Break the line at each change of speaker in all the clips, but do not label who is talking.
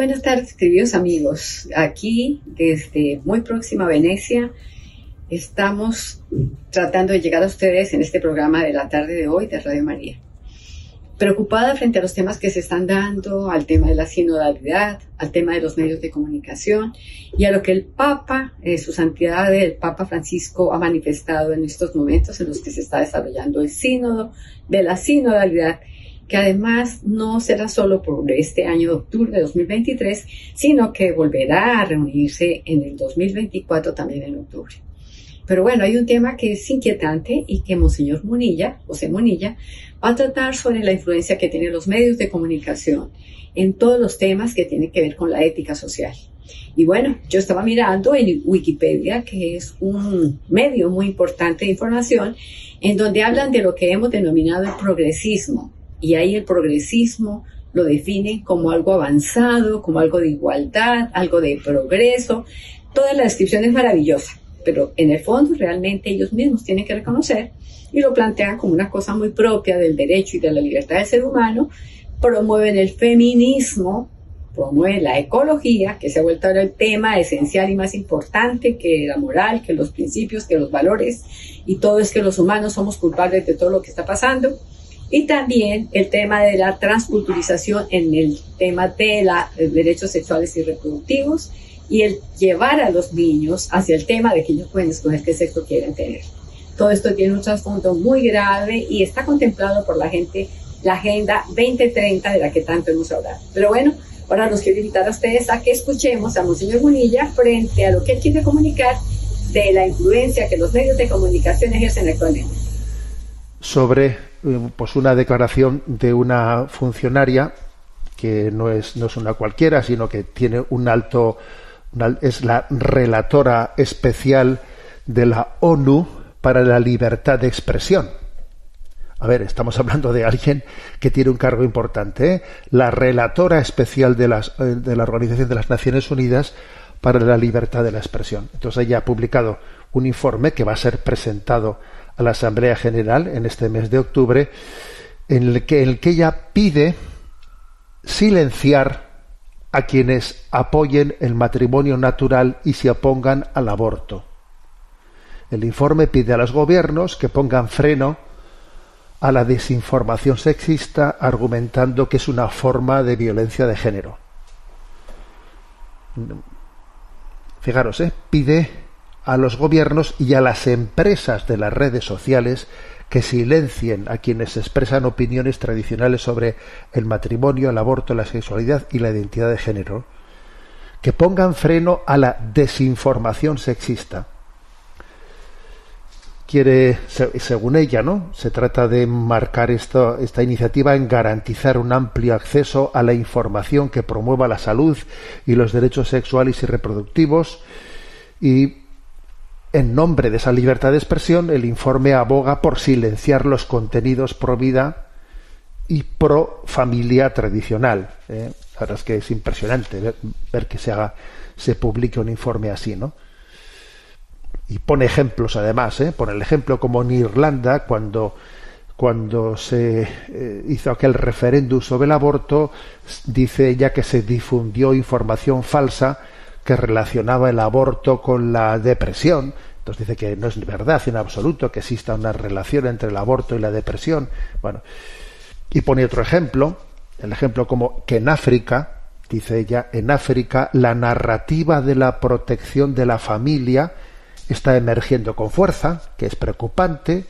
Buenas tardes, queridos amigos. Aquí, desde muy próxima Venecia, estamos tratando de llegar a ustedes en este programa de la tarde de hoy de Radio María. Preocupada frente a los temas que se están dando, al tema de la sinodalidad, al tema de los medios de comunicación y a lo que el Papa, eh, su santidad el Papa Francisco, ha manifestado en estos momentos en los que se está desarrollando el sínodo de la sinodalidad que además no será solo por este año de octubre de 2023, sino que volverá a reunirse en el 2024 también en octubre. Pero bueno, hay un tema que es inquietante y que Monseñor Munilla, José Munilla, va a tratar sobre la influencia que tienen los medios de comunicación en todos los temas que tienen que ver con la ética social. Y bueno, yo estaba mirando en Wikipedia, que es un medio muy importante de información, en donde hablan de lo que hemos denominado el progresismo, y ahí el progresismo lo define como algo avanzado, como algo de igualdad, algo de progreso. Toda la descripción es maravillosa, pero en el fondo realmente ellos mismos tienen que reconocer y lo plantean como una cosa muy propia del derecho y de la libertad del ser humano, promueven el feminismo, promueven la ecología, que se ha vuelto ahora el tema esencial y más importante que la moral, que los principios, que los valores, y todo es que los humanos somos culpables de todo lo que está pasando y también el tema de la transculturización en el tema de los derechos sexuales y reproductivos y el llevar a los niños hacia el tema de que ellos pueden escoger qué sexo quieren tener. Todo esto tiene un trasfondo muy grave y está contemplado por la gente, la Agenda 2030 de la que tanto hemos hablado. Pero bueno, ahora los quiero invitar a ustedes a que escuchemos a Monseñor Munilla frente a lo que él quiere comunicar de la influencia que los medios de comunicación ejercen actualmente.
Sobre eh, pues una declaración de una funcionaria que no es, no es una cualquiera, sino que tiene un alto, es la relatora especial de la ONU para la libertad de expresión. A ver, estamos hablando de alguien que tiene un cargo importante, ¿eh? la relatora especial de, las, eh, de la Organización de las Naciones Unidas para la libertad de la expresión. Entonces ella ha publicado un informe que va a ser presentado a la Asamblea General en este mes de octubre, en el que, el que ella pide silenciar a quienes apoyen el matrimonio natural y se opongan al aborto. El informe pide a los gobiernos que pongan freno a la desinformación sexista argumentando que es una forma de violencia de género. Fijaros, ¿eh? pide a los gobiernos y a las empresas de las redes sociales que silencien a quienes expresan opiniones tradicionales sobre el matrimonio, el aborto, la sexualidad y la identidad de género, que pongan freno a la desinformación sexista. Quiere, según ella, ¿no? Se trata de marcar esta iniciativa en garantizar un amplio acceso a la información que promueva la salud y los derechos sexuales y reproductivos y en nombre de esa libertad de expresión, el informe aboga por silenciar los contenidos pro vida y pro familia tradicional. ¿eh? Verdad es que es impresionante ver, que se haga, se publique un informe así, ¿no? Y pone ejemplos además, ¿eh? pone el ejemplo como en Irlanda cuando cuando se eh, hizo aquel referéndum sobre el aborto, dice ella que se difundió información falsa que relacionaba el aborto con la depresión. Entonces dice que no es verdad en absoluto que exista una relación entre el aborto y la depresión. Bueno, y pone otro ejemplo, el ejemplo como que en África, dice ella, en África la narrativa de la protección de la familia está emergiendo con fuerza, que es preocupante.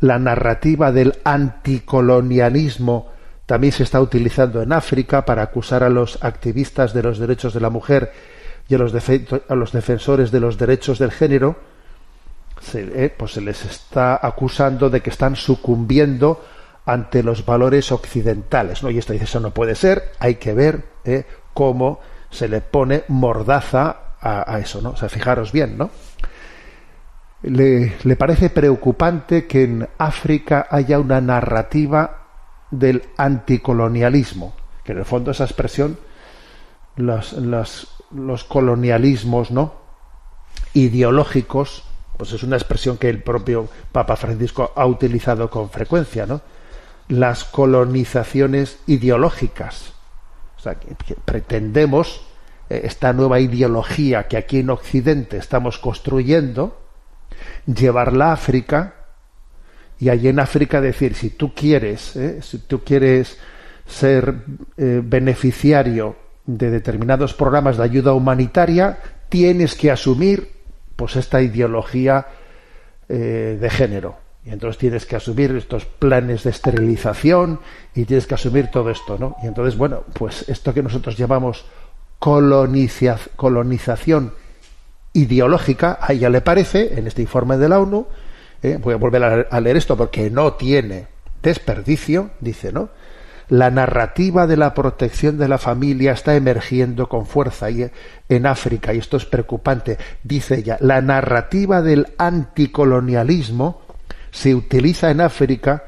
La narrativa del anticolonialismo también se está utilizando en África para acusar a los activistas de los derechos de la mujer y a los, defensores de los derechos del género, se, eh, pues se les está acusando de que están sucumbiendo ante los valores occidentales. ¿no? Y esto dice, eso no puede ser, hay que ver eh, cómo se le pone mordaza a, eso. ¿no? O sea, fijaros bien, ¿no? Le, le parece preocupante que en África haya una narrativa del anticolonialismo, que en el fondo esa expresión las los colonialismos no ideológicos pues es una expresión que el propio Papa Francisco ha utilizado con frecuencia no las colonizaciones ideológicas. Sea, que, pretendemos eh, esta nueva ideología que aquí en Occidente estamos construyendo, llevarla a África y allí en África decir, si tú quieres, eh, si tú quieres ser eh, beneficiario de determinados programas de ayuda humanitaria, tienes que asumir pues esta ideología de género. Y entonces tienes que asumir estos planes de esterilización y tienes que asumir todo esto, ¿no? Y entonces, bueno, pues esto que nosotros llamamos colonización ideológica, a ella le parece, en este informe de la ONU, eh, voy a volver a leer esto porque no tiene desperdicio, dice, ¿no? La narrativa de la protección de la familia está emergiendo con fuerza en África, y esto es preocupante, dice ella, la narrativa del anticolonialismo se utiliza en África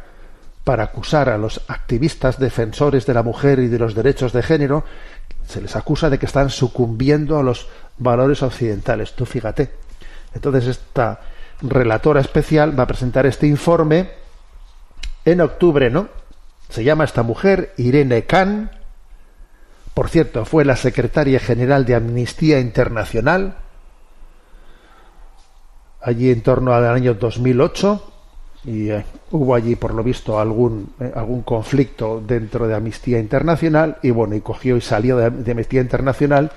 para acusar a los activistas defensores de la mujer y de los derechos de género se les acusa de que están sucumbiendo a los valores occidentales. Tú fíjate. Entonces esta relatora especial va a presentar este informe en octubre, ¿no? Se llama esta mujer Irene Khan. Por cierto, fue la secretaria general de Amnistía Internacional allí en torno al año 2008 y eh, hubo allí por lo visto algún eh, algún conflicto dentro de Amnistía Internacional y bueno y cogió y salió de, Amnistía Internacional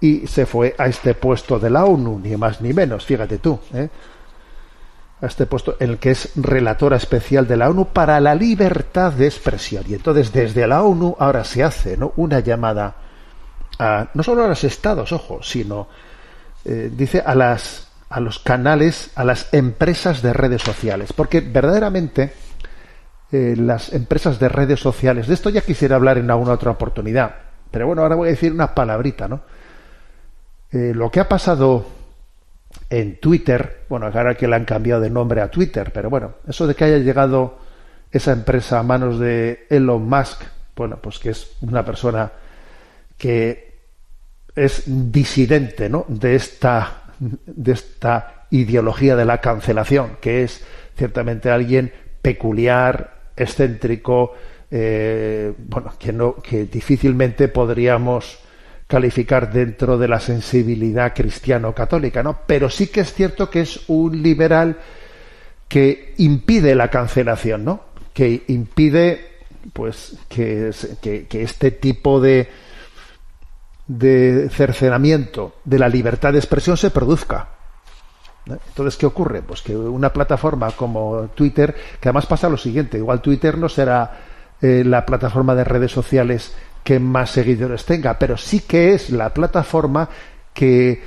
y se fue a este puesto de la ONU ni más ni menos fíjate tú ¿eh? A este puesto en el que es relatora especial de la ONU para la libertad de expresión y entonces desde la ONU ahora se hace ¿no? una llamada a no solo a los estados ojo sino dice a las a los canales, a las empresas de redes sociales, porque verdaderamente eh, las empresas de redes sociales, de esto ya quisiera hablar en alguna otra oportunidad, pero bueno, ahora voy a decir una palabrita, ¿no? Eh, lo que ha pasado en Twitter, bueno, ahora que le han cambiado de nombre a Twitter, pero bueno, eso de que haya llegado esa empresa a manos de Elon Musk, bueno, pues que es una persona que es disidente, ¿no? De esta de esta ideología de la cancelación, que es ciertamente alguien peculiar, excéntrico, eh, bueno, que no, que difícilmente podríamos calificar dentro de la sensibilidad cristiano-católica, ¿no? Pero sí que es cierto que es un liberal que impide la cancelación, ¿no? Que impide, pues, que, que este tipo de, de cercenamiento de la libertad de expresión se produzca. Entonces, ¿qué ocurre? Pues que una plataforma como Twitter, que además pasa lo siguiente, igual Twitter no será eh, la plataforma de redes sociales que más seguidores tenga, pero sí que es la plataforma que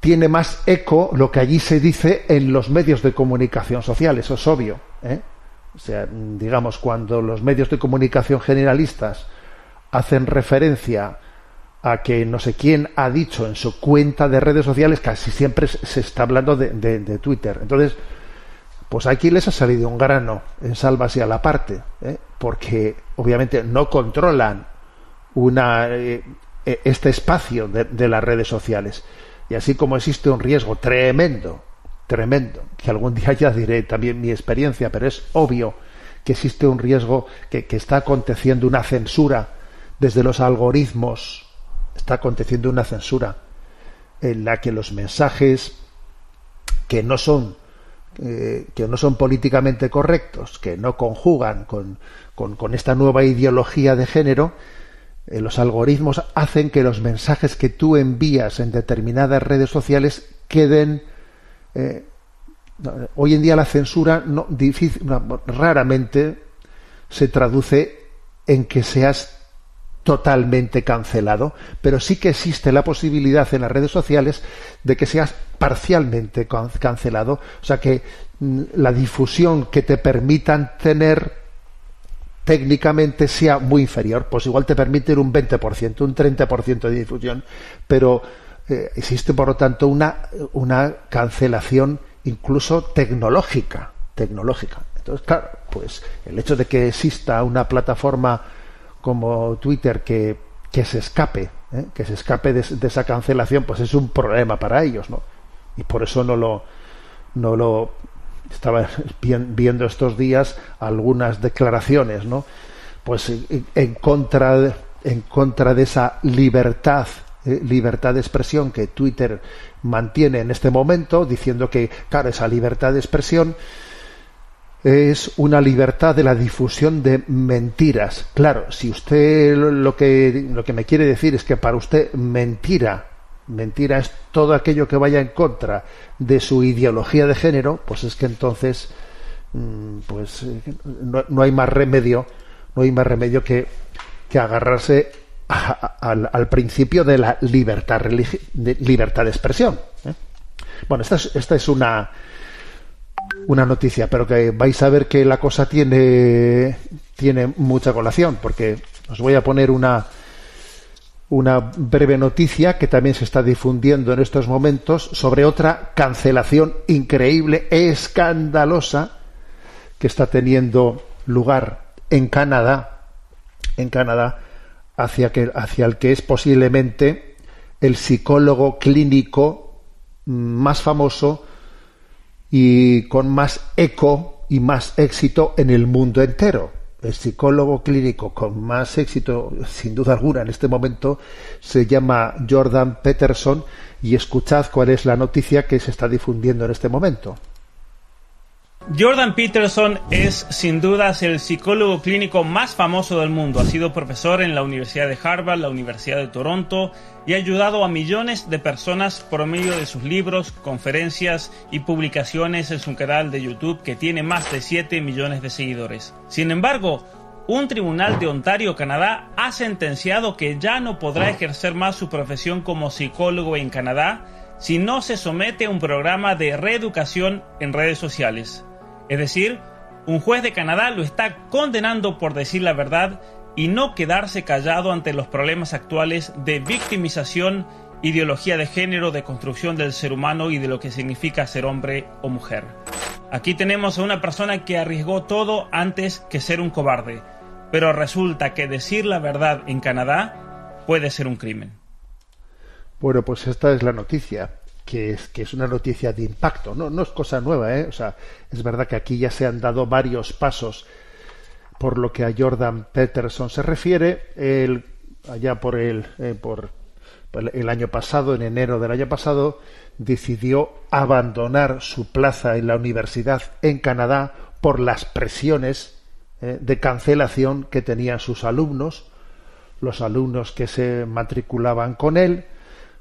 tiene más eco lo que allí se dice en los medios de comunicación social, eso es obvio. ¿eh? O sea, digamos, cuando los medios de comunicación generalistas hacen referencia a que no sé quién ha dicho en su cuenta de redes sociales, casi siempre se está hablando de, Twitter. Entonces, pues aquí les ha salido un grano en y a la parte, ¿eh? porque obviamente no controlan una, eh, e, este espacio de, las redes sociales. Y así como existe un riesgo tremendo, tremendo, que algún día ya diré también mi experiencia, pero es obvio que existe un riesgo que, está aconteciendo una censura desde los algoritmos está aconteciendo una censura en la que los mensajes que no son eh, que no son políticamente correctos, que no conjugan con, con, esta nueva ideología de género, eh, los algoritmos hacen que los mensajes que tú envías en determinadas redes sociales queden eh, hoy en día la censura no, difícil, raramente se traduce en que seas totalmente cancelado, pero sí que existe la posibilidad en las redes sociales de que seas parcialmente cancelado, o sea que mm, la difusión que te permitan tener técnicamente sea muy inferior, pues igual te permiten un 20%, un 30% de difusión, pero eh, existe por lo tanto una, una cancelación incluso tecnológica, tecnológica. Entonces, claro, pues el hecho de que exista una plataforma como Twitter que, que se escape, ¿eh? que se escape de, esa cancelación, pues es un problema para ellos, ¿no? Y por eso no lo, no lo estaba viendo estos días algunas declaraciones, ¿no? Pues en, contra en contra de esa libertad, eh, libertad de expresión que Twitter mantiene en este momento, diciendo que, claro, esa libertad de expresión es una libertad de la difusión de mentiras. Claro, si usted lo que, lo que me quiere decir es que para usted mentira, mentira es todo aquello que vaya en contra de su ideología de género, pues es que entonces mm, pues eh, no, hay más remedio, no hay más remedio que, que agarrarse al, principio de la libertad, de, libertad de expresión. ¿eh? Bueno, esta esta es una una noticia, pero que vais a ver que la cosa tiene, tiene mucha colación, porque os voy a poner una, una breve noticia que también se está difundiendo en estos momentos sobre otra cancelación increíble, escandalosa, que está teniendo lugar en Canadá, en Canadá, hacia, que, hacia el que es posiblemente el psicólogo clínico más famoso y con más eco y más éxito en el mundo entero. El psicólogo clínico con más éxito, sin duda alguna, en este momento se llama Jordan Peterson y escuchad cuál es la noticia que se está difundiendo en este momento.
Jordan Peterson es sin dudas el psicólogo clínico más famoso del mundo. Ha sido profesor en la Universidad de Harvard, la Universidad de Toronto y ha ayudado a millones de personas por medio de sus libros, conferencias y publicaciones en su canal de YouTube que tiene más de 7 millones de seguidores. Sin embargo, un tribunal de Ontario, Canadá, ha sentenciado que ya no podrá ejercer más su profesión como psicólogo en Canadá si no se somete a un programa de reeducación en redes sociales. Es decir, un juez de Canadá lo está condenando por decir la verdad y no quedarse callado ante los problemas actuales de victimización, ideología de género, de construcción del ser humano y de lo que significa ser hombre o mujer. Aquí tenemos a una persona que arriesgó todo antes que ser un cobarde, pero resulta que decir la verdad en Canadá puede ser un crimen.
Bueno, pues esta es la noticia que es, una noticia de impacto. No, no es cosa nueva, ¿eh? O sea, es verdad que aquí ya se han dado varios pasos por lo que a Jordan Peterson se refiere. Él, allá por el, eh, por el año pasado, en enero del año pasado, decidió abandonar su plaza en la universidad en Canadá por las presiones eh, de cancelación que tenían sus alumnos, los alumnos que se matriculaban con él,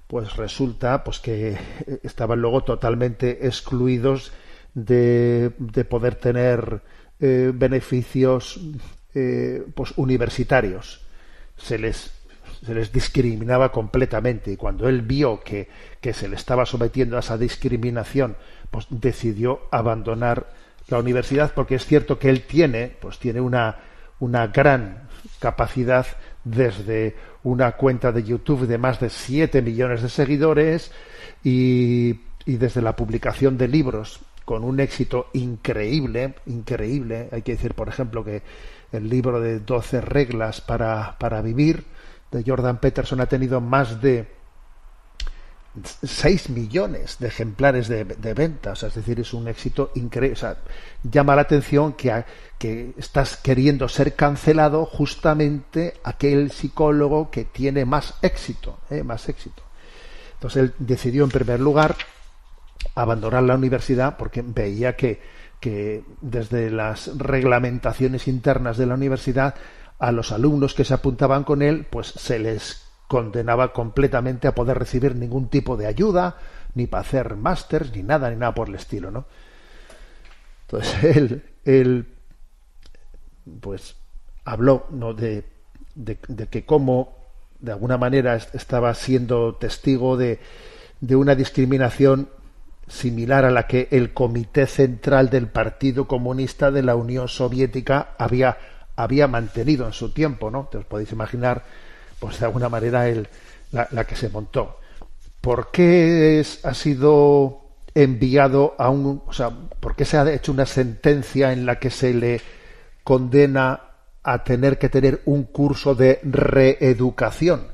pues resulta pues que estaban luego totalmente excluidos de, de poder tener eh, beneficios eh, pues universitarios. Se les se les discriminaba completamente. Y cuando él vio que, que se le estaba sometiendo a esa discriminación pues decidió abandonar la universidad porque es cierto que él tiene pues tiene una una gran capacidad desde una cuenta de YouTube de más de 7 millones de seguidores y, desde la publicación de libros con un éxito increíble, increíble. Hay que decir, por ejemplo, que el libro de 12 reglas para, para vivir de Jordan Peterson ha tenido más de 6 millones de ejemplares de, ventas, es decir, es un éxito increíble. llama la atención que, que estás queriendo ser cancelado justamente aquel psicólogo que tiene más éxito, ¿eh? más éxito. Entonces él decidió en primer lugar abandonar la universidad porque veía que, que desde las reglamentaciones internas de la universidad a los alumnos que se apuntaban con él, pues se les condenaba completamente a poder recibir ningún tipo de ayuda, ni para hacer másters, ni nada, ni nada por el estilo, ¿no? Entonces él, él pues habló ¿no? de, de, que cómo de alguna manera estaba siendo testigo de, de una discriminación similar a la que el Comité Central del Partido Comunista de la Unión Soviética había, había mantenido en su tiempo, ¿no? Podéis imaginar pues de alguna manera el, la, que se montó. ¿Por qué ha sido enviado a un, o sea, por qué se ha hecho una sentencia en la que se le condena a tener que tener un curso de reeducación?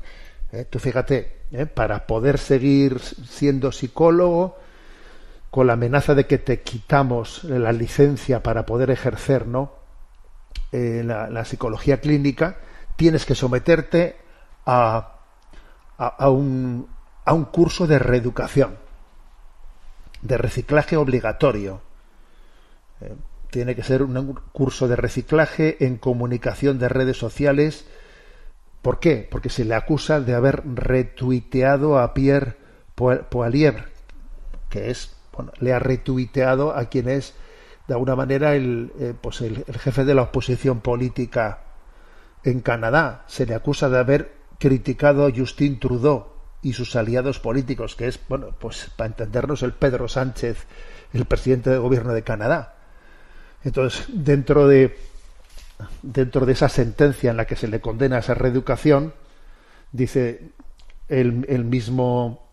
¿Eh? Fíjate, ¿eh? para poder seguir siendo psicólogo, con la amenaza de que te quitamos la licencia para poder ejercer, ¿no? Eh, la, la psicología clínica, tienes que someterte a, a, un, a un curso de reeducación, de reciclaje obligatorio. Eh, tiene que ser un curso de reciclaje en comunicación de redes sociales. ¿Por qué? Porque se le acusa de haber retuiteado a Pierre Poilievre, que es, bueno, le ha retuiteado a quien es de alguna manera el, eh, pues el, jefe de la oposición política en Canadá. Se le acusa de haber criticado a Justin Trudeau y sus aliados políticos, que es, bueno, pues para entendernos, el Pedro Sánchez, el presidente del gobierno de Canadá. Entonces, dentro de dentro de esa sentencia en la que se le condena esa reeducación, dice el, el mismo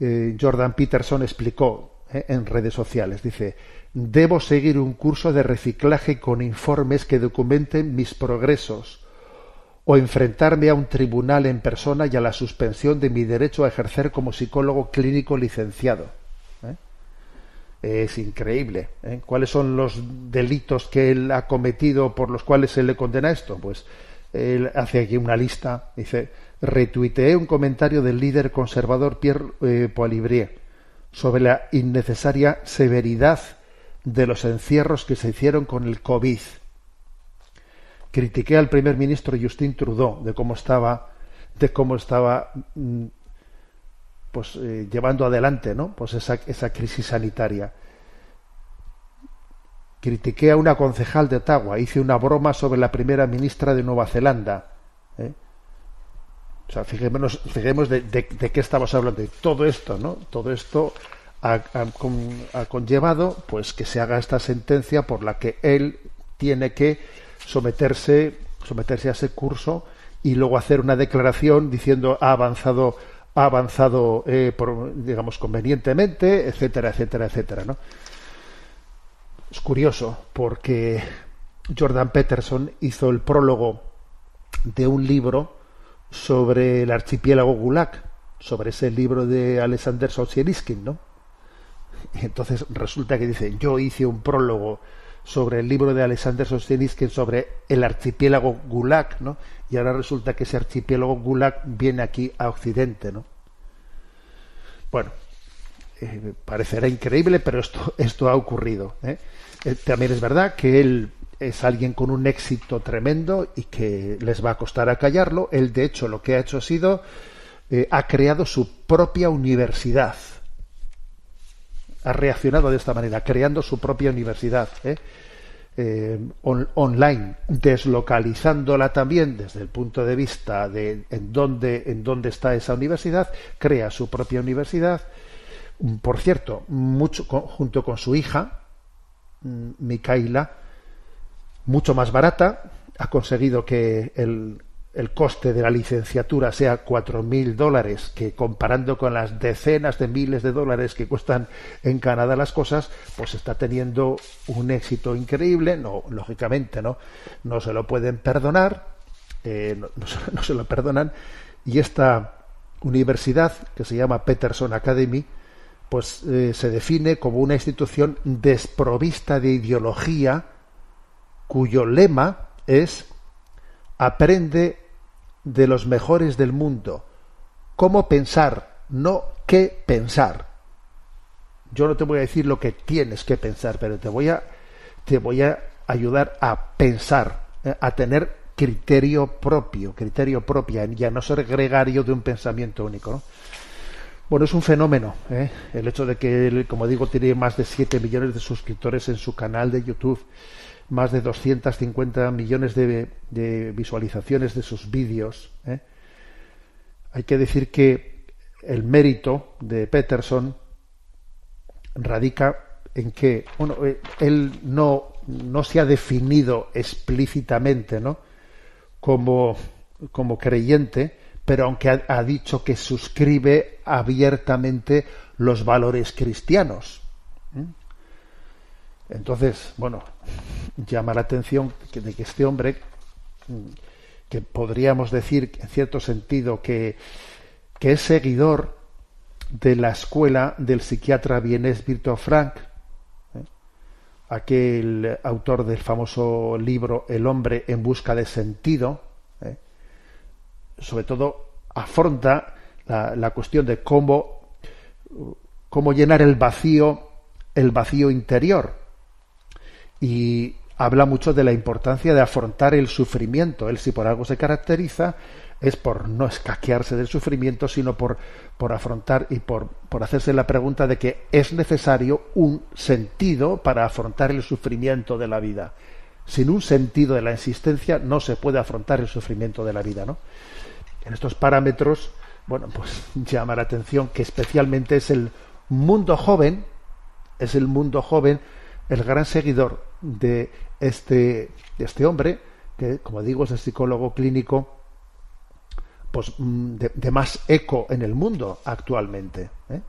eh, Jordan Peterson explicó eh, en redes sociales, dice, debo seguir un curso de reciclaje con informes que documenten mis progresos o enfrentarme a un tribunal en persona y a la suspensión de mi derecho a ejercer como psicólogo clínico licenciado. ¿eh? Es increíble. ¿eh? ¿Cuáles son los delitos que él ha cometido por los cuales se le condena esto? Pues él hace aquí una lista. Dice, retuiteé un comentario del líder conservador Pierre eh, sobre la innecesaria severidad de los encierros que se hicieron con el COVID critiqué al primer ministro Justin Trudeau de cómo estaba de cómo estaba mm, pues eh, llevando adelante no pues esa, esa crisis sanitaria. Critiqué a una concejal de Ottawa hice una broma sobre la primera ministra de Nueva Zelanda ¿eh? o sea fijémonos, fijemos de, de, qué estamos hablando todo esto no todo esto ha, ha conllevado pues que se haga esta sentencia por la que él tiene que someterse, someterse a ese curso y luego hacer una declaración diciendo ha avanzado ha avanzado eh, por, digamos convenientemente etcétera etcétera etcétera ¿no? es curioso porque Jordan Peterson hizo el prólogo de un libro sobre el archipiélago Gulag sobre ese libro de Alexander Solzhenitsyn ¿no? entonces resulta que dice yo hice un prólogo sobre el libro de Alexander Solzhenitsyn sobre el archipiélago Gulag, ¿no? Y ahora resulta que ese archipiélago Gulag viene aquí a Occidente, ¿no? Bueno, eh, parecerá increíble, pero esto, esto ha ocurrido. ¿eh? Eh, también es verdad que él es alguien con un éxito tremendo y que les va a costar acallarlo. Él, de hecho, lo que ha hecho ha sido, ha creado su propia universidad ha reaccionado de esta manera, creando su propia universidad ¿eh? Eh, online, deslocalizándola también desde el punto de vista de en dónde, en dónde está esa universidad, crea su propia universidad. Por cierto, mucho, junto con su hija, mm, Mikaila, mucho más barata, ha conseguido que el, el coste de la licenciatura sea cuatro mil dólares, que comparando con las decenas de miles de dólares que cuestan en Canadá las cosas, pues está teniendo un éxito increíble. No, lógicamente, no, no se lo pueden perdonar, eh, no, se lo perdonan. Y esta universidad, que se llama Peterson Academy, pues eh, se define como una institución desprovista de ideología, cuyo lema es aprende de los mejores del mundo. ¿Cómo pensar? No qué pensar. Yo no te voy a decir lo que tienes que pensar, pero te voy a, te voy a ayudar a pensar, eh, a tener criterio propio, criterio propio, y a no ser gregario de un pensamiento único. Bueno, es un fenómeno ¿eh? el hecho de que él, como digo, tiene más de 7 millones de suscriptores en su canal de YouTube más de 250 millones de, visualizaciones de sus vídeos. ¿eh? Hay que decir que el mérito de Peterson radica en que bueno, eh, él no, no se ha definido explícitamente ¿no? como, como creyente, pero aunque ha dicho que suscribe abiertamente los valores cristianos. Entonces, bueno, llama la atención de que este hombre, que podríamos decir en cierto sentido que, es seguidor de la escuela del psiquiatra vienés Virto Frank, ¿eh? aquel autor del famoso libro El hombre en busca de sentido, ¿eh? sobre todo afronta la, cuestión de cómo, cómo llenar el vacío, el vacío interior. Y habla mucho de la importancia de afrontar el sufrimiento. Él si por algo se caracteriza es por no escaquearse del sufrimiento, sino por, por afrontar y por, por hacerse la pregunta de que es necesario un sentido para afrontar el sufrimiento de la vida. Sin un sentido de la existencia no se puede afrontar el sufrimiento de la vida, ¿no? En estos parámetros, bueno, pues llama la atención que especialmente es el mundo joven, es el mundo joven el gran seguidor de este, de este hombre, que como digo es el psicólogo clínico pues, mm, de, más eco en el mundo actualmente. ¿eh?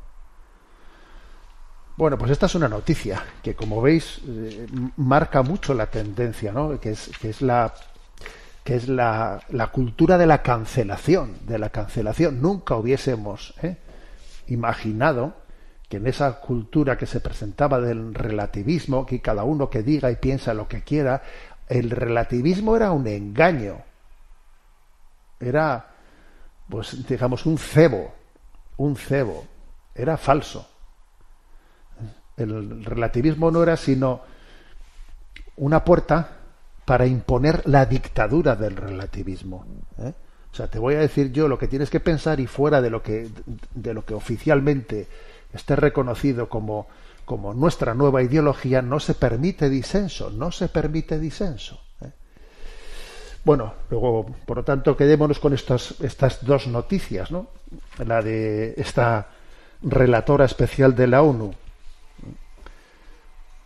Bueno, pues esta es una noticia que, como veis, eh, marca mucho la tendencia, ¿no? Que es, que es la que es la, la, cultura de la cancelación, de la cancelación. Nunca hubiésemos ¿eh? imaginado que en esa cultura que se presentaba del relativismo, que cada uno que diga y piensa lo que quiera, el relativismo era un engaño, era, pues digamos, un cebo, un cebo, era falso. El relativismo no era sino una puerta para imponer la dictadura del relativismo. ¿eh? O sea, te voy a decir yo lo que tienes que pensar y fuera de lo que, de lo que oficialmente esté reconocido como, como nuestra nueva ideología, no se permite disenso, no se permite disenso. ¿eh? Bueno, luego, por lo tanto, quedémonos con estas, estas dos noticias, ¿no? La de esta relatora especial de la ONU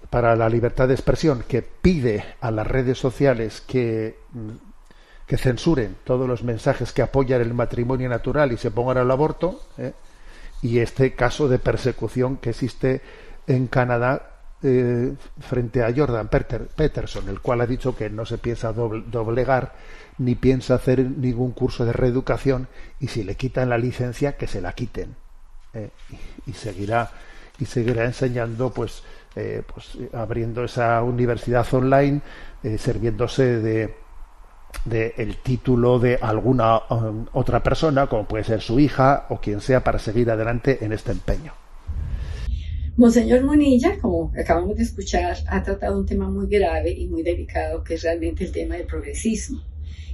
para la libertad de expresión que pide a las redes sociales que, que censuren todos los mensajes que apoyan el matrimonio natural y se pongan al aborto, ¿eh? Y este caso de persecución que existe en Canadá eh, frente a Jordan Peterson, el cual ha dicho que no se piensa doblegar ni piensa hacer ningún curso de reeducación y si le quitan la licencia que se la quiten ¿eh? y, seguirá y seguirá enseñando pues eh, pues abriendo esa universidad online sirviéndose de de el título de alguna um, otra persona, como puede ser su hija o quien sea, para seguir adelante en este empeño.
Monseñor Monilla, como acabamos de escuchar, ha tratado un tema muy grave y muy delicado, que es realmente el tema del progresismo,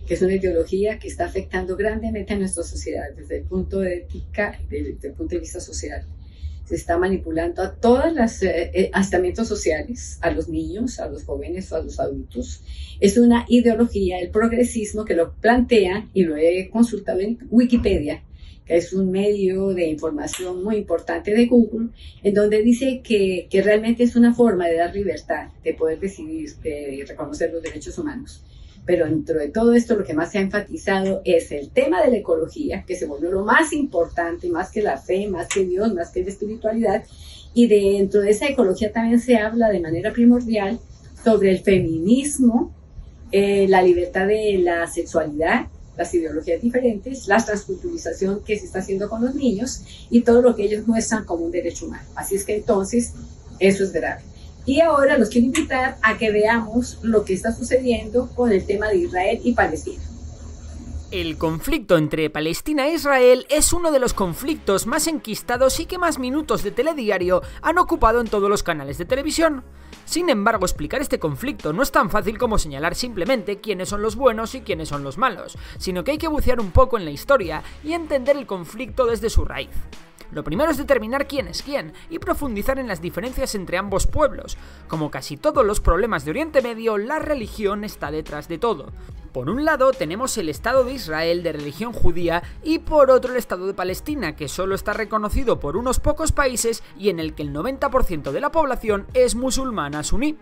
que es una ideología que está afectando grandemente a nuestra sociedad desde el punto de ética, desde el punto de vista social se está manipulando a todos los eh, eh, sociales, a los niños, a los jóvenes o a los adultos. Es una ideología, el progresismo, que lo plantea y lo he consultado en Wikipedia, que es un medio de información muy importante de Google, en donde dice que, que realmente es una forma de dar libertad, de poder decidir y reconocer los derechos humanos. Pero dentro de todo esto lo que más se ha enfatizado es el tema de la ecología, que se volvió lo más importante, más que la fe, más que Dios, más que la espiritualidad. Y dentro de esa ecología también se habla de manera primordial sobre el feminismo, eh, la libertad de la sexualidad, las ideologías diferentes, la transculturización que se está haciendo con los niños y todo lo que ellos muestran como un derecho humano. Así es que entonces eso es grave. Y ahora los quiero invitar a que veamos lo que está sucediendo con el tema de Israel y Palestina.
El conflicto entre Palestina e Israel es uno de los conflictos más enquistados y que más minutos de telediario han ocupado en todos los canales de televisión. Sin embargo, explicar este conflicto no es tan fácil como señalar simplemente quiénes son los buenos y quiénes son los malos, sino que hay que bucear un poco en la historia y entender el conflicto desde su raíz. Lo primero es determinar quién es quién y profundizar en las diferencias entre ambos pueblos. Como casi todos los problemas de Oriente Medio, la religión está detrás de todo. Por un lado tenemos el Estado de Israel de religión judía y por otro el Estado de Palestina, que solo está reconocido por unos pocos países y en el que el 90% de la población es musulmana suní.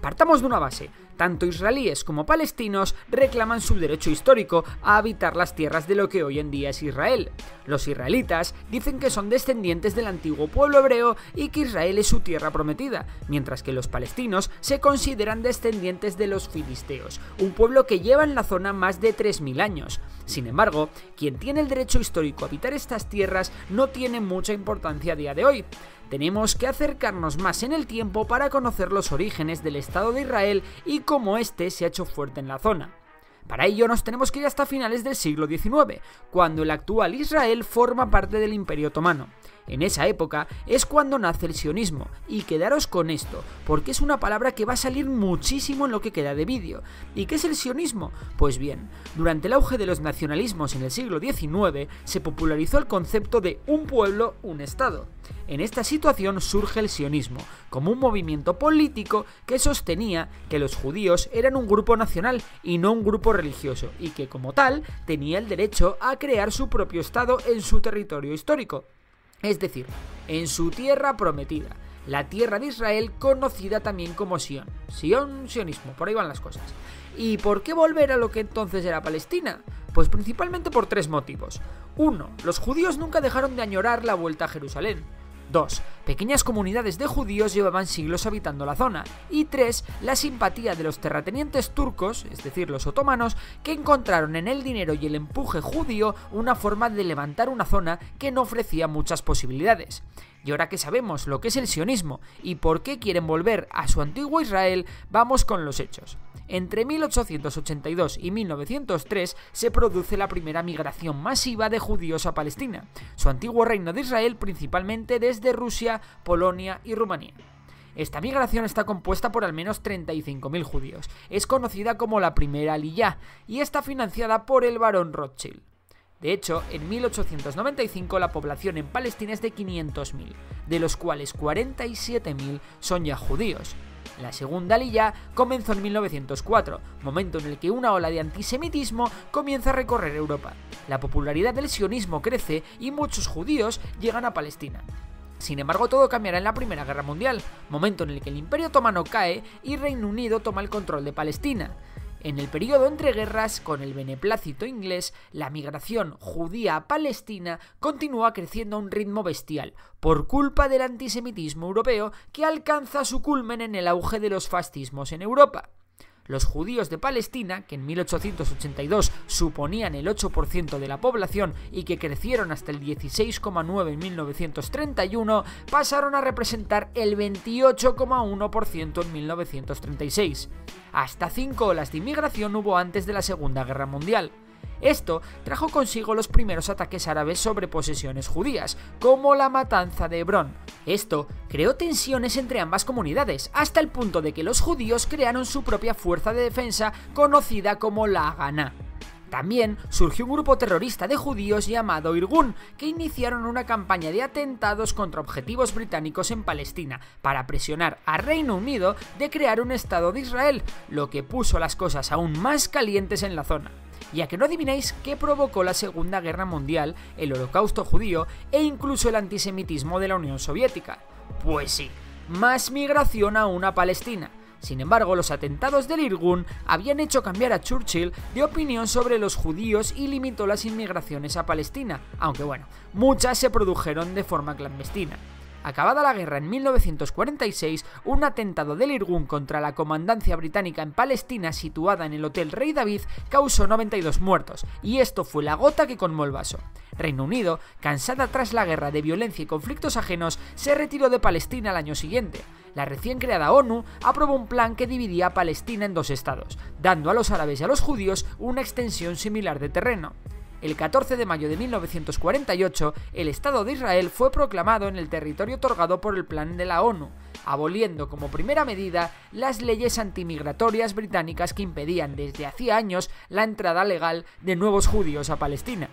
Partamos de una base. Tanto israelíes como palestinos reclaman su derecho histórico a habitar las tierras de lo que hoy en día es Israel. Los israelitas dicen que son descendientes del antiguo pueblo hebreo y que Israel es su tierra prometida, mientras que los palestinos se consideran descendientes de los filisteos, un pueblo que lleva en la zona más de 3.000 años. Sin embargo, quien tiene el derecho histórico a habitar estas tierras no tiene mucha importancia a día de hoy tenemos que acercarnos más en el tiempo para conocer los orígenes del Estado de Israel y cómo éste se ha hecho fuerte en la zona. Para ello nos tenemos que ir hasta finales del siglo XIX, cuando el actual Israel forma parte del Imperio Otomano. En esa época es cuando nace el sionismo, y quedaros con esto, porque es una palabra que va a salir muchísimo en lo que queda de vídeo. ¿Y qué es el sionismo? Pues bien, durante el auge de los nacionalismos en el siglo XIX se popularizó el concepto de un pueblo, un Estado. En esta situación surge el sionismo, como un movimiento político que sostenía que los judíos eran un grupo nacional y no un grupo religioso, y que como tal tenía el derecho a crear su propio Estado en su territorio histórico es decir, en su tierra prometida, la tierra de Israel conocida también como Sion. Sion, sionismo, por ahí van las cosas. ¿Y por qué volver a lo que entonces era Palestina? Pues principalmente por tres motivos. Uno, los judíos nunca dejaron de añorar la vuelta a Jerusalén. 2. Pequeñas comunidades de judíos llevaban siglos habitando la zona. Y 3. La simpatía de los terratenientes turcos, es decir, los otomanos, que encontraron en el dinero y el empuje judío una forma de levantar una zona que no ofrecía muchas posibilidades. Y ahora que sabemos lo que es el sionismo y por qué quieren volver a su antiguo Israel, vamos con los hechos. Entre 1882 y 1903 se produce la primera migración masiva de judíos a Palestina, su antiguo reino de Israel principalmente desde Rusia, Polonia y Rumanía. Esta migración está compuesta por al menos 35.000 judíos. Es conocida como la primera Aliyah y está financiada por el barón Rothschild. De hecho, en 1895 la población en Palestina es de 500.000, de los cuales 47.000 son ya judíos. La segunda lilla comenzó en 1904, momento en el que una ola de antisemitismo comienza a recorrer Europa. La popularidad del sionismo crece y muchos judíos llegan a Palestina. Sin embargo, todo cambiará en la Primera Guerra Mundial, momento en el que el Imperio Otomano cae y Reino Unido toma el control de Palestina. En el periodo entre guerras, con el beneplácito inglés, la migración judía a Palestina continúa creciendo a un ritmo bestial, por culpa del antisemitismo europeo que alcanza su culmen en el auge de los fascismos en Europa los judíos de Palestina, que en 1882 suponían el 8% de la población y que crecieron hasta el 16,9 en 1931, pasaron a representar el 28,1% en 1936. Hasta cinco olas de inmigración hubo antes de la Segunda Guerra Mundial. Esto trajo consigo los primeros ataques árabes sobre posesiones judías, como la matanza de Hebrón. Esto creó tensiones entre ambas comunidades, hasta el punto de que los judíos crearon su propia fuerza de defensa conocida como la Haganah. También surgió un grupo terrorista de judíos llamado Irgun, que iniciaron una campaña de atentados contra objetivos británicos en Palestina para presionar a Reino Unido de crear un Estado de Israel, lo que puso las cosas aún más calientes en la zona ya que no adivináis qué provocó la Segunda Guerra Mundial, el holocausto judío e incluso el antisemitismo de la Unión Soviética. Pues sí, más migración a una Palestina. Sin embargo, los atentados del Irgun habían hecho cambiar a Churchill de opinión sobre los judíos y limitó las inmigraciones a Palestina, aunque bueno, muchas se produjeron de forma clandestina. Acabada la guerra en 1946, un atentado del Irgun contra la comandancia británica en Palestina situada en el Hotel Rey David causó 92 muertos, y esto fue la gota que colmó el vaso. Reino Unido, cansada tras la guerra de violencia y conflictos ajenos, se retiró de Palestina al año siguiente. La recién creada ONU aprobó un plan que dividía a Palestina en dos estados, dando a los árabes y a los judíos una extensión similar de terreno. El 14 de mayo de 1948, el Estado de Israel fue proclamado en el territorio otorgado por el Plan de la ONU, aboliendo como primera medida las leyes antimigratorias británicas que impedían desde hacía años la entrada legal de nuevos judíos a Palestina.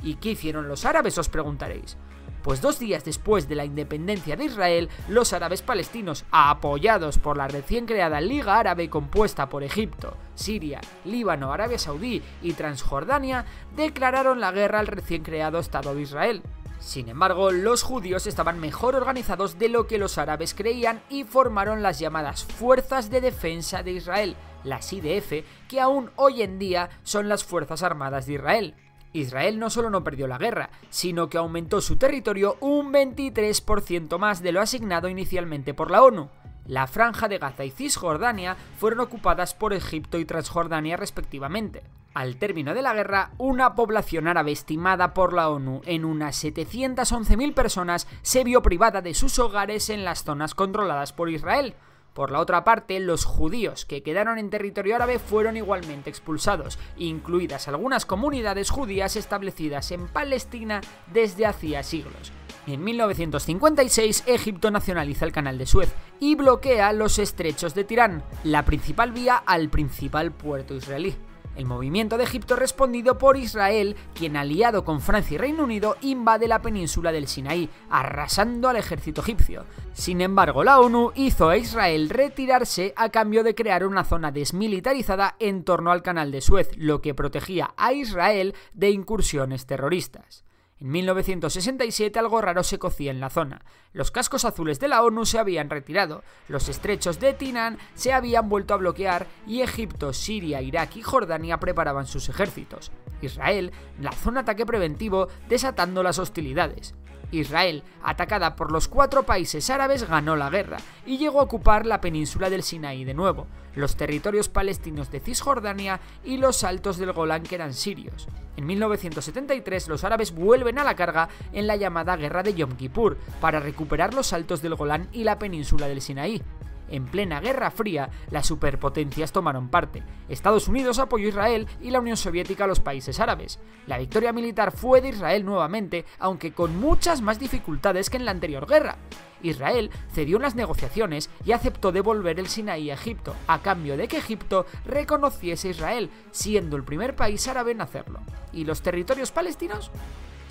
¿Y qué hicieron los árabes? os preguntaréis. Pues dos días después de la independencia de Israel, los árabes palestinos, apoyados por la recién creada Liga Árabe compuesta por Egipto, Siria, Líbano, Arabia Saudí y Transjordania, declararon la guerra al recién creado Estado de Israel. Sin embargo, los judíos estaban mejor organizados de lo que los árabes creían y formaron las llamadas Fuerzas de Defensa de Israel, las IDF, que aún hoy en día son las Fuerzas Armadas de Israel. Israel no solo no perdió la guerra, sino que aumentó su territorio un 23% más de lo asignado inicialmente por la ONU. La franja de Gaza y Cisjordania fueron ocupadas por Egipto y Transjordania respectivamente. Al término de la guerra, una población árabe estimada por la ONU en unas 711.000 personas se vio privada de sus hogares en las zonas controladas por Israel, Por la otra parte, los judíos que quedaron en territorio árabe fueron igualmente expulsados, incluidas algunas comunidades judías establecidas en Palestina desde hacía siglos. En 1956, Egipto nacionaliza el canal de Suez y bloquea los estrechos de Tirán, la principal vía al principal puerto israelí. El movimiento de Egipto respondido por Israel, quien aliado con Francia y Reino Unido invade la península del Sinaí, arrasando al ejército egipcio. Sin embargo, la ONU hizo a Israel retirarse a cambio de crear una zona desmilitarizada en torno al canal de Suez, lo que protegía a Israel de incursiones terroristas. En 1967 algo raro se cocía en la zona. Los cascos azules de la ONU se habían retirado, los estrechos de Tinan se habían vuelto a bloquear y Egipto, Siria, Irak y Jordania preparaban sus ejércitos. Israel lanzó un ataque preventivo desatando las hostilidades. Israel, atacada por los cuatro países árabes, ganó la guerra y llegó a ocupar la península del Sinaí de nuevo, los territorios palestinos de Cisjordania y los altos del Golán que eran sirios. En 1973 los árabes vuelven a la carga en la llamada Guerra de Yom Kippur para recuperar los altos del Golán y la península del Sinaí. En plena Guerra Fría, las superpotencias tomaron parte. Estados Unidos apoyó a Israel y la Unión Soviética a los países árabes. La victoria militar fue de Israel nuevamente, aunque con muchas más dificultades que en la anterior guerra. Israel cedió en las negociaciones y aceptó devolver el Sinaí a Egipto, a cambio de que Egipto reconociese a Israel, siendo el primer país árabe en hacerlo. ¿Y los territorios palestinos?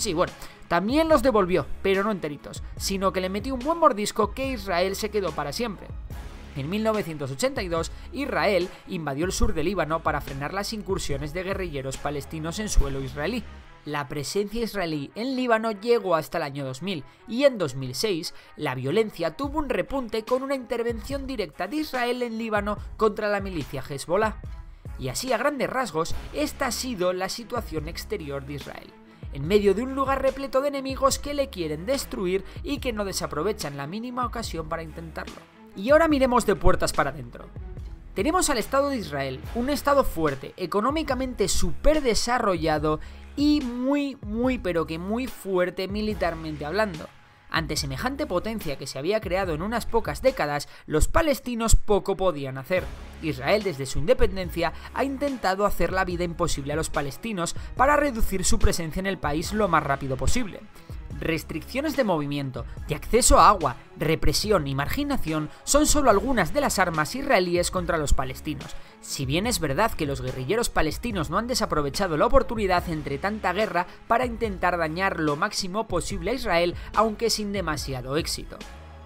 Sí, bueno, también los devolvió, pero no enteritos, sino que le metió un buen mordisco que Israel se quedó para siempre. En 1982, Israel invadió el sur del Líbano para frenar las incursiones de guerrilleros palestinos en suelo israelí. La presencia israelí en Líbano llegó hasta el año 2000 y en 2006 la violencia tuvo un repunte con una intervención directa de Israel en Líbano contra la milicia Hezbollah. Y así a grandes rasgos, esta ha sido la situación exterior de Israel en medio de un lugar repleto de enemigos que le quieren destruir y que no desaprovechan la mínima ocasión para intentarlo. Y ahora miremos de puertas para adentro. Tenemos al Estado de Israel, un Estado fuerte, económicamente súper desarrollado y muy, muy, pero que muy fuerte militarmente hablando. Ante semejante potencia que se había creado en unas pocas décadas, los palestinos poco podían hacer. Israel desde su independencia ha intentado hacer la vida imposible a los palestinos para reducir su presencia en el país lo más rápido posible restricciones de movimiento, de acceso a agua, represión y marginación son solo algunas de las armas israelíes contra los palestinos. Si bien es verdad que los guerrilleros palestinos no han desaprovechado la oportunidad entre tanta guerra para intentar dañar lo máximo posible a Israel, aunque sin demasiado éxito.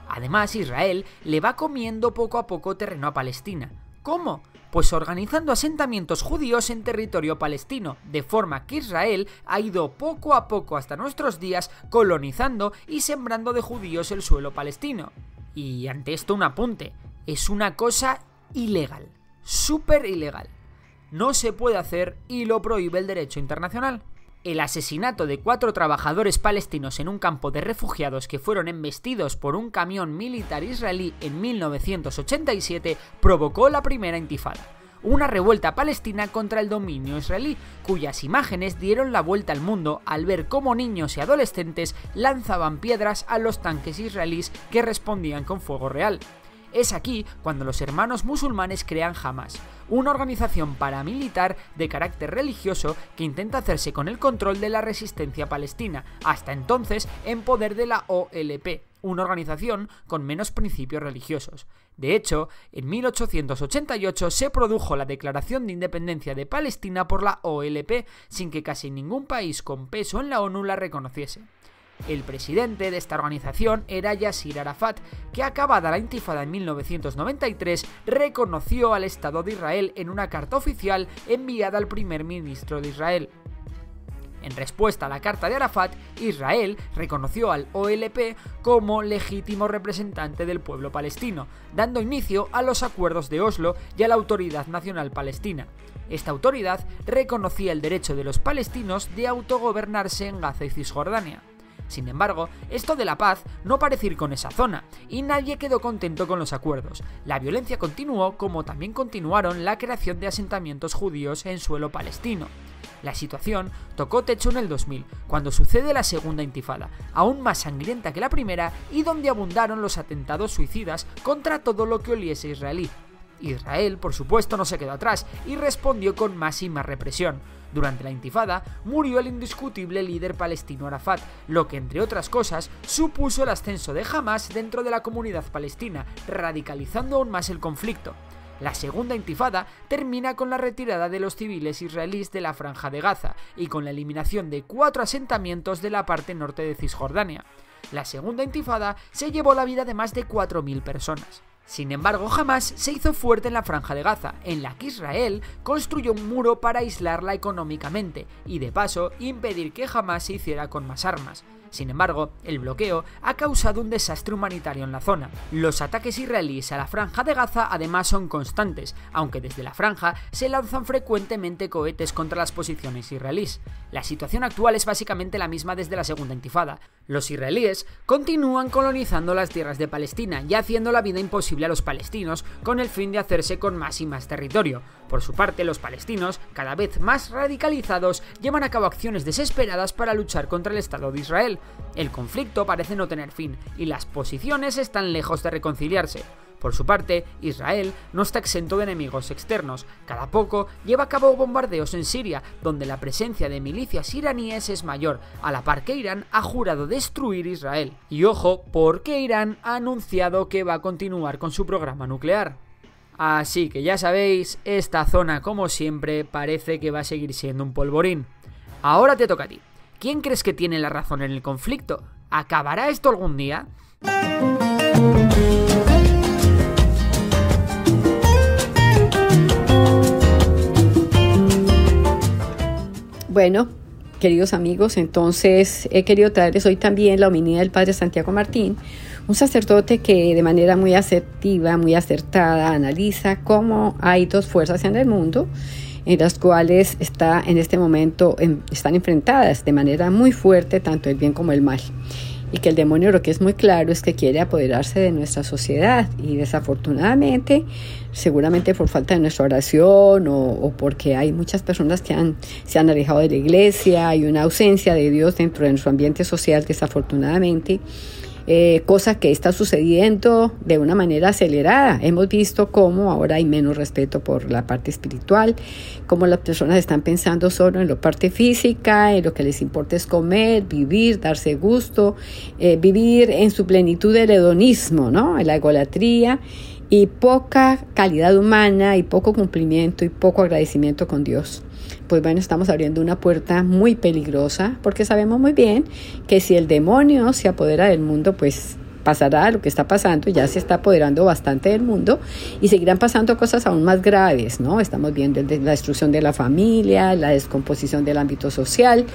Además, Israel le va comiendo poco a poco terreno a Palestina. ¿Cómo? Pues organizando asentamientos judíos en territorio palestino, de forma que Israel ha ido poco a poco hasta nuestros días colonizando y sembrando de judíos el suelo palestino. Y ante esto un apunte, es una cosa ilegal, súper ilegal. No se puede hacer y lo prohíbe el derecho internacional el asesinato de cuatro trabajadores palestinos en un campo de refugiados que fueron embestidos por un camión militar israelí en 1987 provocó la primera intifada una revuelta palestina contra el dominio israelí, cuyas imágenes dieron la vuelta al mundo al ver cómo niños y adolescentes lanzaban piedras a los tanques israelíes que respondían con fuego real. Es aquí cuando los hermanos musulmanes crean Hamas, una organización paramilitar de carácter religioso que intenta hacerse con el control de la resistencia palestina, hasta entonces en poder de la OLP, una organización con menos principios religiosos. De hecho, en 1888 se produjo la declaración de independencia de Palestina por la OLP, sin que casi ningún país con peso en la ONU la reconociese. El presidente de esta organización era Yasir Arafat, que acabada la intifada en 1993 reconoció al Estado de Israel en una carta oficial enviada al primer ministro de Israel. En respuesta a la carta de Arafat, Israel reconoció al OLP como legítimo representante del pueblo palestino, dando inicio a los acuerdos de Oslo y a la Autoridad Nacional Palestina. Esta autoridad reconocía el derecho de los palestinos de autogobernarse en Gaza y Cisjordania. Sin embargo, esto de la paz no parece ir con esa zona, y nadie quedó contento con los acuerdos. La violencia continuó como también continuaron la creación de asentamientos judíos en suelo palestino. La situación tocó techo en el 2000, cuando sucede la segunda intifada, aún más sangrienta que la primera y donde abundaron los atentados suicidas contra todo lo que oliese israelí. Israel, por supuesto, no se quedó atrás y respondió con más y más represión. Durante la intifada murió el indiscutible líder palestino Arafat, lo que entre otras cosas supuso el ascenso de Hamas dentro de la comunidad palestina, radicalizando aún más el conflicto. La segunda intifada termina con la retirada de los civiles israelíes de la franja de Gaza y con la eliminación de cuatro asentamientos de la parte norte de Cisjordania. La segunda intifada se llevó la vida de más de 4.000 personas. Sin embargo, jamás se hizo fuerte en la franja de Gaza, en la que Israel construyó un muro para aislarla económicamente y de paso impedir que jamás se hiciera con más armas. Sin embargo, el bloqueo ha causado un desastre humanitario en la zona. Los ataques israelíes a la franja de Gaza además son constantes, aunque desde la franja se lanzan frecuentemente cohetes contra las posiciones israelíes. La situación actual es básicamente la misma desde la segunda intifada. Los israelíes continúan colonizando las tierras de Palestina y haciendo la vida imposible a los palestinos con el fin de hacerse con más y más territorio. Por su parte, los palestinos, cada vez más radicalizados, llevan a cabo acciones desesperadas para luchar contra el Estado de Israel. El conflicto parece no tener fin y las posiciones están lejos de reconciliarse. Por su parte, Israel no está exento de enemigos externos. Cada poco lleva a cabo bombardeos en Siria, donde la presencia de milicias iraníes es mayor, a la par que Irán ha jurado destruir Israel. Y ojo, porque Irán ha anunciado que va a continuar con su programa nuclear. Así que ya sabéis, esta zona como siempre parece que va a seguir siendo un polvorín. Ahora te toca a ti. ¿Quién crees que tiene la razón en el conflicto? ¿Acabará esto algún día?
Bueno, queridos amigos, entonces he querido traerles hoy también la hominidad del Padre Santiago Martín, un sacerdote que de manera muy asertiva, muy acertada, analiza cómo hay dos fuerzas en el mundo en las cuales está en este momento están enfrentadas de manera muy fuerte tanto el bien como el mal. Y que el demonio lo que es muy claro es que quiere apoderarse de nuestra sociedad. Y desafortunadamente, seguramente por falta de nuestra oración o, porque hay muchas personas que se han alejado de la iglesia, hay una ausencia de Dios dentro de nuestro ambiente social desafortunadamente eh, cosa que está sucediendo de una manera acelerada. Hemos visto cómo ahora hay menos respeto por la parte espiritual, cómo las personas están pensando solo en la parte física, en lo que les importa es comer, vivir, darse gusto, eh, vivir en su plenitud del hedonismo, ¿no? la egolatría y poca calidad humana y poco cumplimiento y poco agradecimiento con Dios pues bueno, estamos abriendo una puerta muy peligrosa porque sabemos muy bien que si el demonio se apodera del mundo, pues pasará lo que está pasando, ya se está apoderando bastante del mundo y seguirán pasando cosas aún más graves, ¿no? Estamos viendo la destrucción de la familia, la descomposición del ámbito social,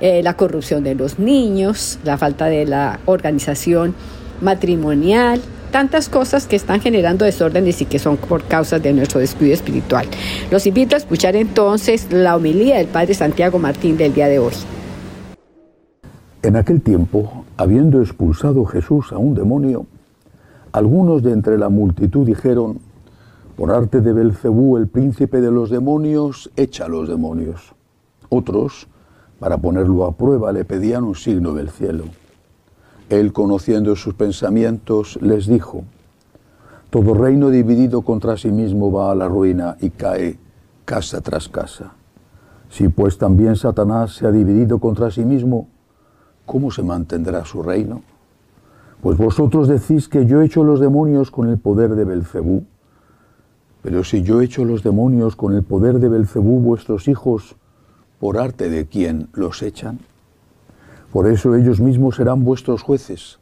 eh, la corrupción de los niños, la falta de la organización matrimonial, tantas cosas que están generando desórdenes y que son por causa de nuestro descuido espiritual. Los invito a escuchar entonces la homilía del Padre Santiago Martín del día de hoy.
En aquel tiempo, habiendo expulsado Jesús a un demonio, algunos de entre la multitud dijeron, por arte de Belcebú, el príncipe de los demonios, echa a los demonios. Otros, para ponerlo a prueba, le pedían un signo del cielo. Él, conociendo sus pensamientos, les dijo, Todo reino dividido contra sí mismo va a la ruina y cae casa tras casa. Si pues también Satanás se ha dividido contra sí mismo, ¿cómo se mantendrá su reino? Pues vosotros decís que yo echo los demonios con el poder de Belcebú. Pero si yo echo los demonios con el poder de Belcebú, vuestros hijos, ¿por arte de quién los echan? Por eso ellos mismos serán vuestros jueces.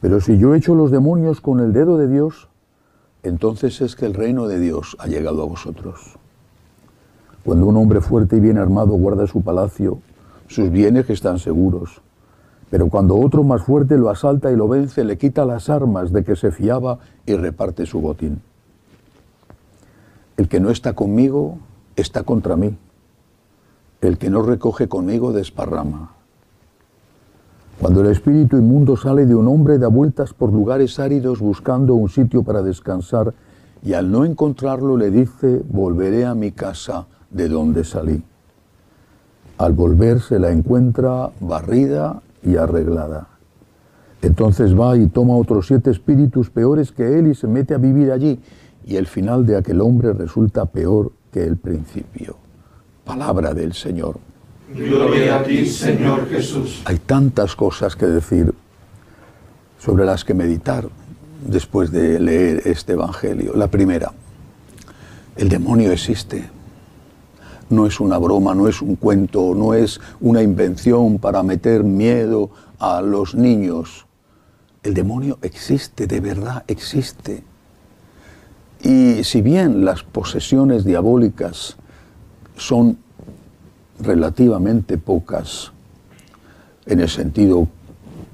Pero si yo echo los demonios con el dedo de Dios, entonces es que el reino de Dios ha llegado a vosotros. Cuando un hombre fuerte y bien armado guarda su palacio, sus bienes están seguros. Pero cuando otro más fuerte lo asalta y lo vence, le quita las armas de que se fiaba y reparte su botín. El que no está conmigo está contra mí. El que no recoge conmigo desparrama. Cuando el espíritu inmundo sale de un hombre, da vueltas por lugares áridos buscando un sitio para descansar y al no encontrarlo le dice, volveré a mi casa de donde salí. Al volver se la encuentra barrida y arreglada. Entonces va y toma otros siete espíritus peores que él y se mete a vivir allí. Y el final de aquel hombre resulta peor que el principio. Palabra del Señor.
Gloria a ti, Señor Jesús.
Hay tantas cosas que decir sobre las que meditar después de leer este Evangelio. La primera, el demonio existe. No es una broma, no es un cuento, no es una invención para meter miedo a los niños. El demonio existe, de verdad existe. Y si bien las posesiones diabólicas son relativamente pocas, en el sentido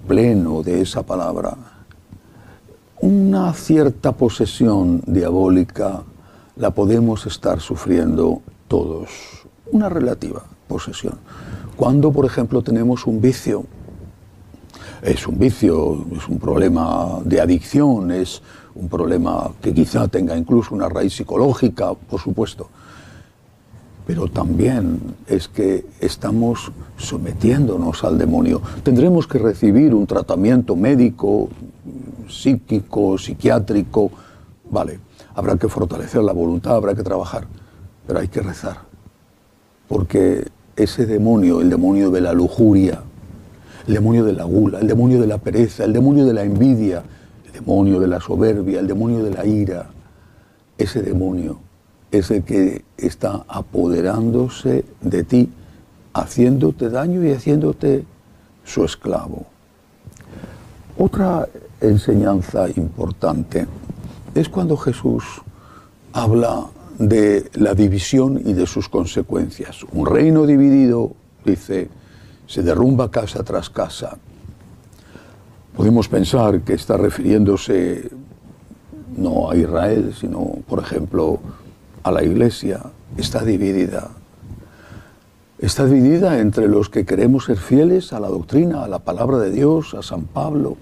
pleno de esa palabra, una cierta posesión diabólica la podemos estar sufriendo todos, una relativa posesión. Cuando, por ejemplo, tenemos un vicio, es un vicio, es un problema de adicción, es un problema que quizá tenga incluso una raíz psicológica, por supuesto, pero también es que estamos sometiéndonos al demonio. Tendremos que recibir un tratamiento médico, psíquico, psiquiátrico, vale, habrá que fortalecer la voluntad, habrá que trabajar, pero hay que rezar, porque ese demonio, el demonio de la lujuria, el demonio de la gula, el demonio de la pereza, el demonio de la envidia, el demonio de la soberbia, el demonio de la ira, ese demonio es el que está apoderándose de ti, haciéndote daño y haciéndote su esclavo. Otra enseñanza importante es cuando Jesús habla de la división y de sus consecuencias. Un reino dividido, dice, se derrumba casa tras casa. Podemos pensar que está refiriéndose no a Israel, sino, por ejemplo, a la iglesia. Está dividida. Está dividida entre los que queremos ser fieles a la doctrina, a la palabra de Dios, a San Pablo,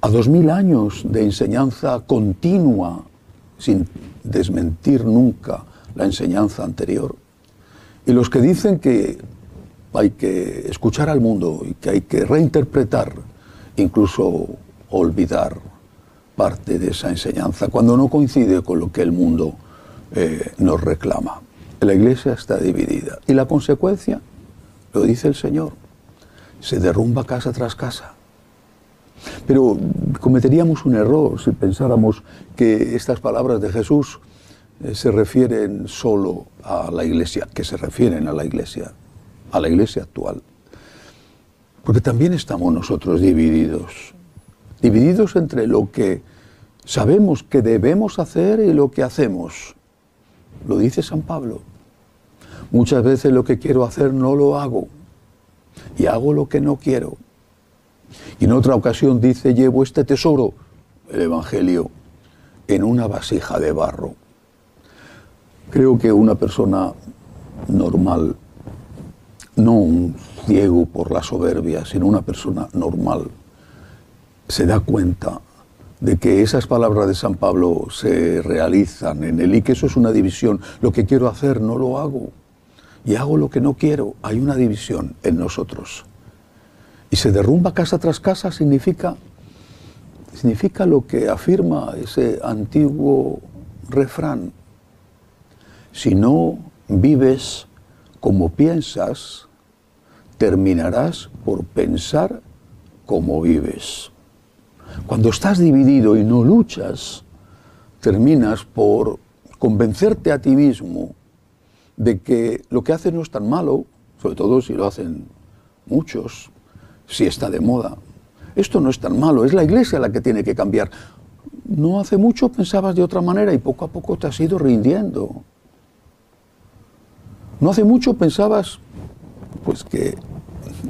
a dos mil años de enseñanza continua, sin desmentir nunca la enseñanza anterior, y los que dicen que hay que escuchar al mundo y que hay que reinterpretar, incluso olvidar parte de esa enseñanza cuando no coincide con lo que el mundo eh, nos reclama. La iglesia está dividida y la consecuencia, lo dice el Señor, se derrumba casa tras casa. Pero cometeríamos un error si pensáramos que estas palabras de Jesús eh, se refieren solo a la iglesia, que se refieren a la iglesia, a la iglesia actual. Porque también estamos nosotros divididos, divididos entre lo que sabemos que debemos hacer y lo que hacemos. Lo dice San Pablo. Muchas veces lo que quiero hacer no lo hago y hago lo que no quiero. Y en otra ocasión dice, llevo este tesoro, el Evangelio, en una vasija de barro. Creo que una persona normal, no un ciego por la soberbia, sino una persona normal, se da cuenta de que esas palabras de San Pablo se realizan en él y que eso es una división. Lo que quiero hacer no lo hago y hago lo que no quiero. Hay una división en nosotros y se derrumba casa tras casa significa, significa lo que afirma ese antiguo refrán. Si no vives como piensas, terminarás por pensar como vives. Cuando estás dividido y no luchas, terminas por convencerte a ti mismo de que lo que haces no es tan malo, sobre todo si lo hacen muchos, si está de moda. Esto no es tan malo, es la iglesia la que tiene que cambiar. No hace mucho pensabas de otra manera y poco a poco te has ido rindiendo. No hace mucho pensabas pues que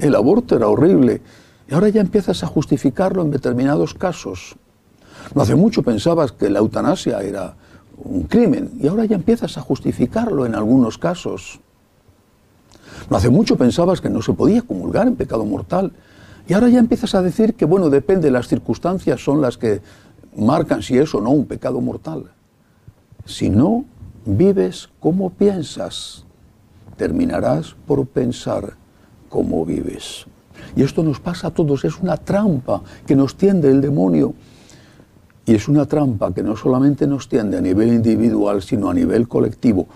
el aborto era horrible y ahora ya empiezas a justificarlo en determinados casos. No hace mucho pensabas que la eutanasia era un crimen y ahora ya empiezas a justificarlo en algunos casos. No hace mucho pensabas que no se podía comulgar en pecado mortal. Y ahora ya empiezas a decir que, bueno, depende, las circunstancias son las que marcan si es o no un pecado mortal. Si no vives como piensas, terminarás por pensar cómo vives. Y esto nos pasa a todos, es una trampa que nos tiende el demonio. Y es una trampa que no solamente nos tiende a nivel individual, sino a nivel colectivo.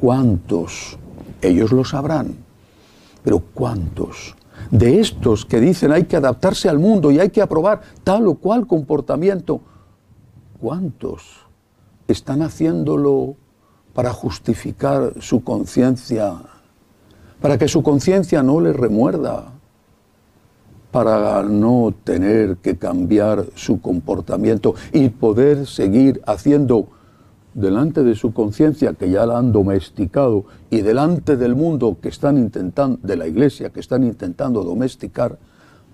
¿Cuántos? Ellos lo sabrán. Pero ¿cuántos? De estos que dicen hay que adaptarse al mundo y hay que aprobar tal o cual comportamiento, ¿cuántos están haciéndolo para justificar su conciencia, para que su conciencia no les remuerda, para no tener que cambiar su comportamiento y poder seguir haciendo delante de su conciencia que ya la han domesticado y delante del mundo que están intentando, de la iglesia que están intentando domesticar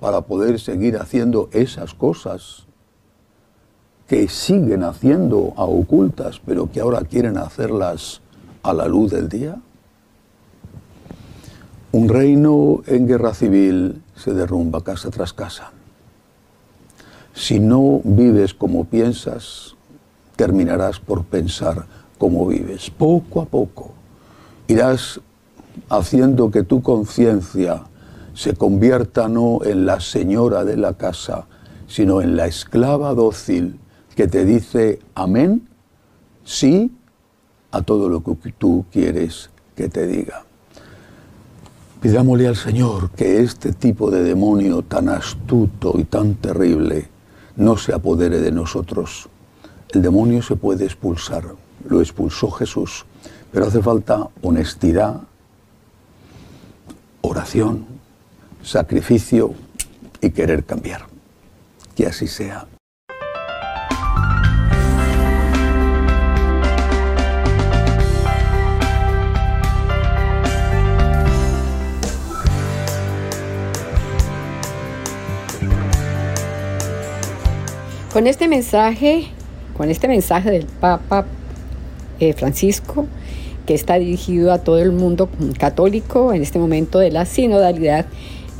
para poder seguir haciendo esas cosas que siguen haciendo a ocultas, pero que ahora quieren hacerlas a la luz del día? Un reino en guerra civil se derrumba casa tras casa. Si no vives como piensas, terminarás por pensar como vives. Poco a poco irás haciendo que tu conciencia se convierta no en la señora de la casa, sino en la esclava dócil que te dice amén, sí, a todo lo que tú quieres que te diga. Pidámosle al Señor que este tipo de demonio tan astuto y tan terrible no se apodere de nosotros el demonio se puede expulsar, lo expulsó Jesús, pero hace falta honestidad, oración, sacrificio y querer cambiar. Que así sea.
Con este mensaje con este mensaje del Papa eh, Francisco, que está dirigido a todo el mundo católico en este momento de la sinodalidad.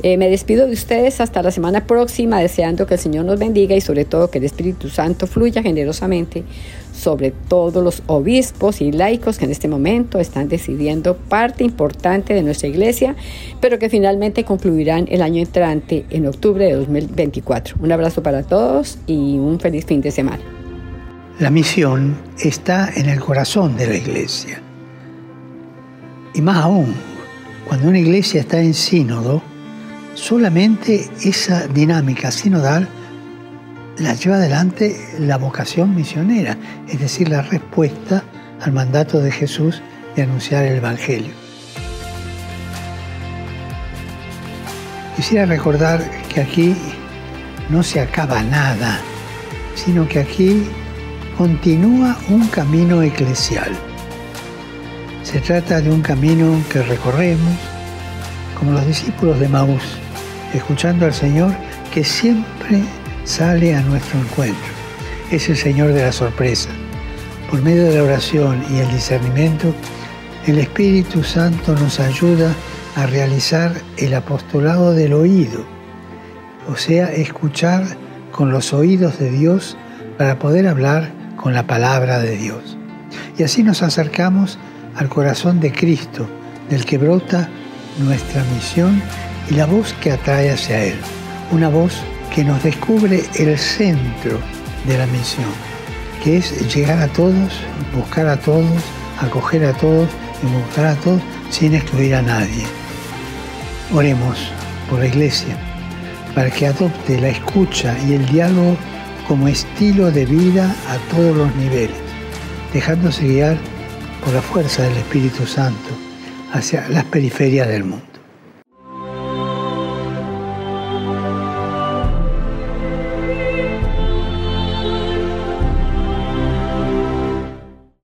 Eh, me despido de ustedes hasta la semana próxima, deseando que el Señor nos bendiga y sobre todo que el Espíritu Santo fluya generosamente sobre todos los obispos y laicos que en este momento están decidiendo parte importante de nuestra iglesia, pero que finalmente concluirán el año entrante en octubre de 2024. Un abrazo para todos y un feliz fin de semana.
La misión está en el corazón de la iglesia. Y más aún, cuando una iglesia está en sínodo, solamente esa dinámica sinodal la lleva adelante la vocación misionera, es decir, la respuesta al mandato de Jesús de anunciar el Evangelio. Quisiera recordar que aquí no se acaba nada, sino que aquí continúa un camino eclesial. Se trata de un camino que recorremos como los discípulos de Maús, escuchando al Señor que siempre sale a nuestro encuentro. Es el Señor de la sorpresa. Por medio de la oración y el discernimiento, el Espíritu Santo nos ayuda a realizar el apostolado del oído, o sea, escuchar con los oídos de Dios para poder hablar con la palabra de Dios. Y así nos acercamos al corazón de Cristo, del que brota nuestra misión y la voz que atrae hacia Él. Una voz que nos descubre el centro de la misión, que es llegar a todos, buscar a todos, acoger a todos y buscar a todos sin excluir a nadie. Oremos por la Iglesia para que adopte la escucha y el diálogo como estilo de vida a todos los niveles, dejándose guiar por la fuerza del Espíritu Santo hacia las periferias del mundo.